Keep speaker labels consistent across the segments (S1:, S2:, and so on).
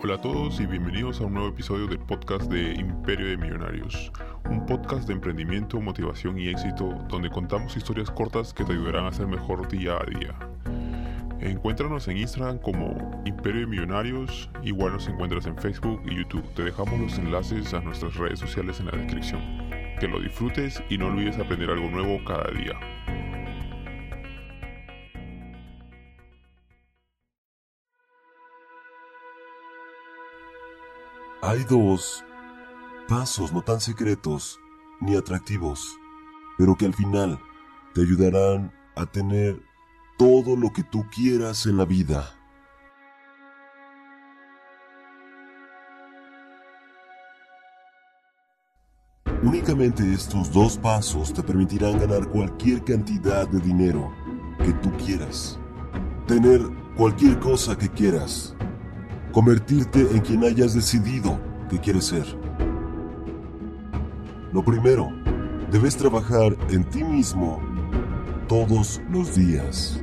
S1: Hola a todos y bienvenidos a un nuevo episodio del podcast de Imperio de Millonarios, un podcast de emprendimiento, motivación y éxito donde contamos historias cortas que te ayudarán a ser mejor día a día. Encuéntranos en Instagram como Imperio de Millonarios, igual nos encuentras en Facebook y YouTube. Te dejamos los enlaces a nuestras redes sociales en la descripción. Que lo disfrutes y no olvides aprender algo nuevo cada día.
S2: Hay dos pasos no tan secretos ni atractivos, pero que al final te ayudarán a tener todo lo que tú quieras en la vida. Únicamente estos dos pasos te permitirán ganar cualquier cantidad de dinero que tú quieras, tener cualquier cosa que quieras, convertirte en quien hayas decidido que quieres ser. Lo primero, debes trabajar en ti mismo todos los días.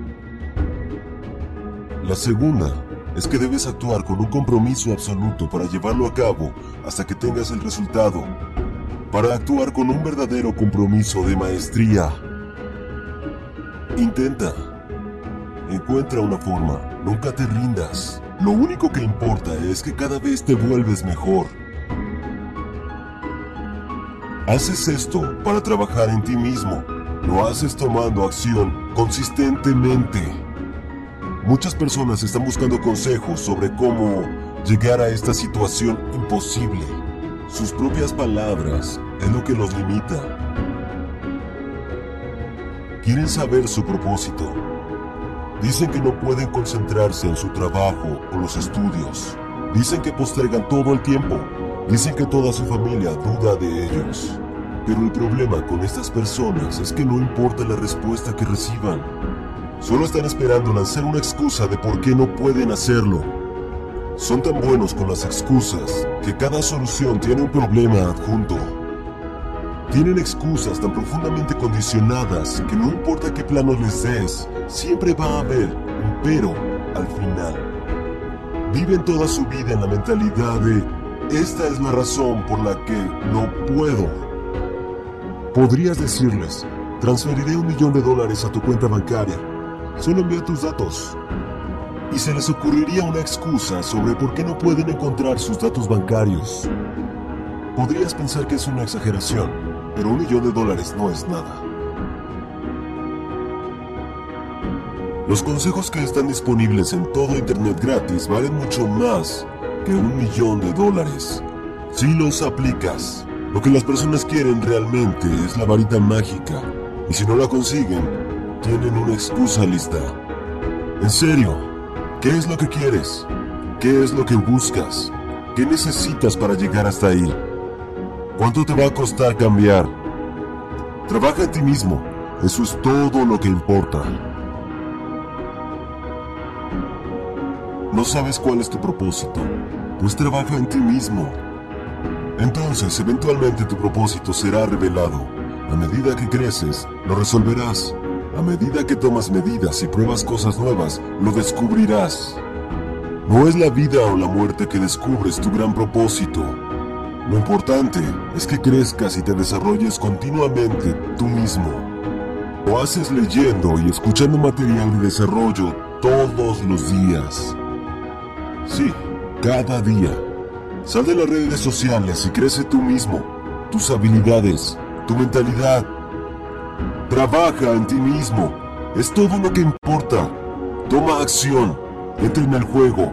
S2: La segunda es que debes actuar con un compromiso absoluto para llevarlo a cabo hasta que tengas el resultado. Para actuar con un verdadero compromiso de maestría. Intenta. Encuentra una forma. Nunca te rindas. Lo único que importa es que cada vez te vuelves mejor. Haces esto para trabajar en ti mismo. Lo haces tomando acción consistentemente. Muchas personas están buscando consejos sobre cómo llegar a esta situación imposible. Sus propias palabras es lo que los limita. Quieren saber su propósito, Dicen que no pueden concentrarse en su trabajo o los estudios. Dicen que postergan todo el tiempo. Dicen que toda su familia duda de ellos. Pero el problema con estas personas es que no importa la respuesta que reciban. Solo están esperando lanzar una excusa de por qué no pueden hacerlo. Son tan buenos con las excusas que cada solución tiene un problema adjunto. Tienen excusas tan profundamente condicionadas que no importa qué plano les des, siempre va a haber un pero al final. Viven toda su vida en la mentalidad de esta es la razón por la que no puedo. Podrías decirles, transferiré un millón de dólares a tu cuenta bancaria. Solo envía tus datos. Y se les ocurriría una excusa sobre por qué no pueden encontrar sus datos bancarios. Podrías pensar que es una exageración, pero un millón de dólares no es nada. Los consejos que están disponibles en todo Internet gratis valen mucho más que un millón de dólares. Si los aplicas, lo que las personas quieren realmente es la varita mágica, y si no la consiguen, tienen una excusa lista. En serio, ¿qué es lo que quieres? ¿Qué es lo que buscas? ¿Qué necesitas para llegar hasta ahí? ¿Cuánto te va a costar cambiar? Trabaja en ti mismo. Eso es todo lo que importa. ¿No sabes cuál es tu propósito? Pues trabaja en ti mismo. Entonces, eventualmente tu propósito será revelado. A medida que creces, lo resolverás. A medida que tomas medidas y pruebas cosas nuevas, lo descubrirás. No es la vida o la muerte que descubres tu gran propósito. Lo importante es que crezcas y te desarrolles continuamente tú mismo. Lo haces leyendo y escuchando material de desarrollo todos los días. Sí, cada día. Sal de las redes sociales y crece tú mismo, tus habilidades, tu mentalidad. Trabaja en ti mismo. Es todo lo que importa. Toma acción. Entra en el juego.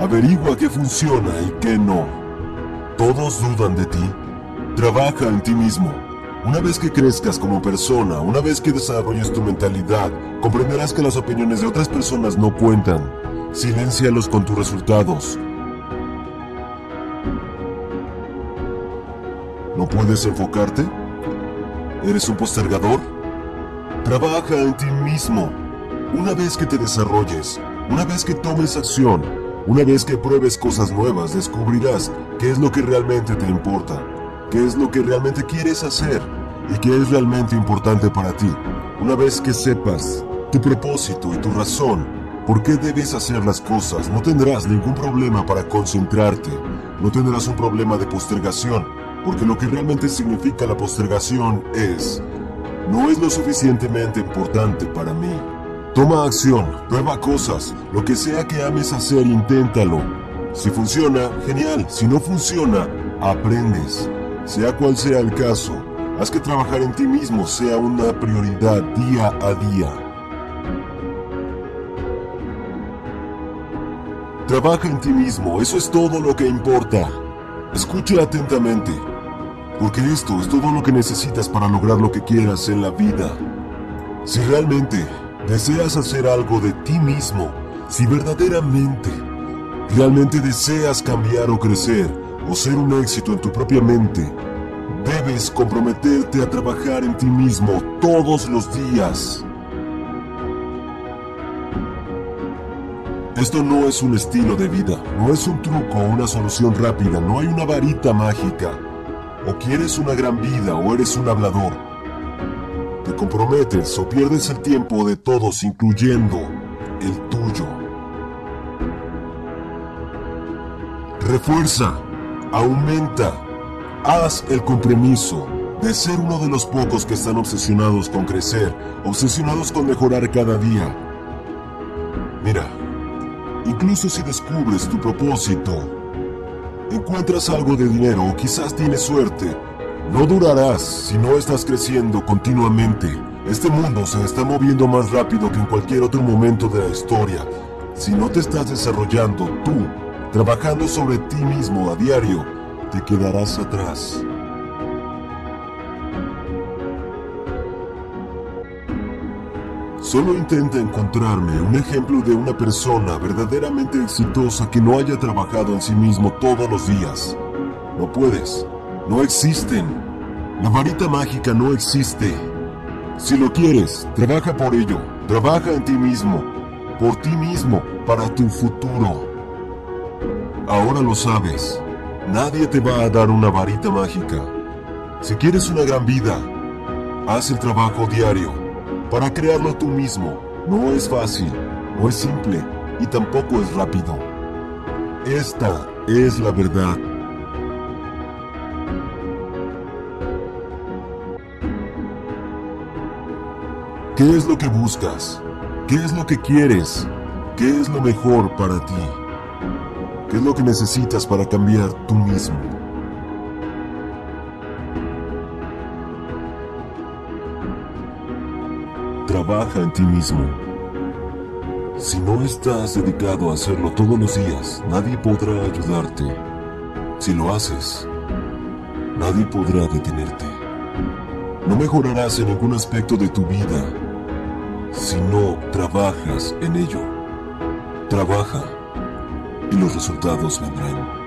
S2: Averigua qué funciona y qué no. Todos dudan de ti. Trabaja en ti mismo. Una vez que crezcas como persona, una vez que desarrolles tu mentalidad, comprenderás que las opiniones de otras personas no cuentan. Siléncialos con tus resultados. ¿No puedes enfocarte? ¿Eres un postergador? Trabaja en ti mismo. Una vez que te desarrolles, una vez que tomes acción, una vez que pruebes cosas nuevas, descubrirás qué es lo que realmente te importa, qué es lo que realmente quieres hacer y qué es realmente importante para ti. Una vez que sepas tu propósito y tu razón, por qué debes hacer las cosas. No tendrás ningún problema para concentrarte. No tendrás un problema de postergación, porque lo que realmente significa la postergación es, no es lo suficientemente importante para mí. Toma acción, prueba cosas, lo que sea que ames hacer, inténtalo. Si funciona, genial. Si no funciona, aprendes. Sea cual sea el caso, haz que trabajar en ti mismo sea una prioridad día a día. Trabaja en ti mismo, eso es todo lo que importa. Escucha atentamente, porque esto es todo lo que necesitas para lograr lo que quieras en la vida. Si realmente deseas hacer algo de ti mismo, si verdaderamente, realmente deseas cambiar o crecer, o ser un éxito en tu propia mente, debes comprometerte a trabajar en ti mismo todos los días. Esto no es un estilo de vida, no es un truco o una solución rápida, no hay una varita mágica. O quieres una gran vida o eres un hablador. Te comprometes o pierdes el tiempo de todos, incluyendo el tuyo. Refuerza, aumenta, haz el compromiso de ser uno de los pocos que están obsesionados con crecer, obsesionados con mejorar cada día. Mira, Incluso si descubres tu propósito, encuentras algo de dinero o quizás tienes suerte, no durarás si no estás creciendo continuamente. Este mundo se está moviendo más rápido que en cualquier otro momento de la historia. Si no te estás desarrollando tú, trabajando sobre ti mismo a diario, te quedarás atrás. Solo intenta encontrarme un ejemplo de una persona verdaderamente exitosa que no haya trabajado en sí mismo todos los días. No puedes. No existen. La varita mágica no existe. Si lo quieres, trabaja por ello. Trabaja en ti mismo. Por ti mismo. Para tu futuro. Ahora lo sabes. Nadie te va a dar una varita mágica. Si quieres una gran vida, haz el trabajo diario para crearlo tú mismo. No es fácil, no es simple y tampoco es rápido. Esta es la verdad. ¿Qué es lo que buscas? ¿Qué es lo que quieres? ¿Qué es lo mejor para ti? ¿Qué es lo que necesitas para cambiar tú mismo? Trabaja en ti mismo. Si no estás dedicado a hacerlo todos los días, nadie podrá ayudarte. Si lo haces, nadie podrá detenerte. No mejorarás en ningún aspecto de tu vida si no trabajas en ello. Trabaja y los resultados vendrán.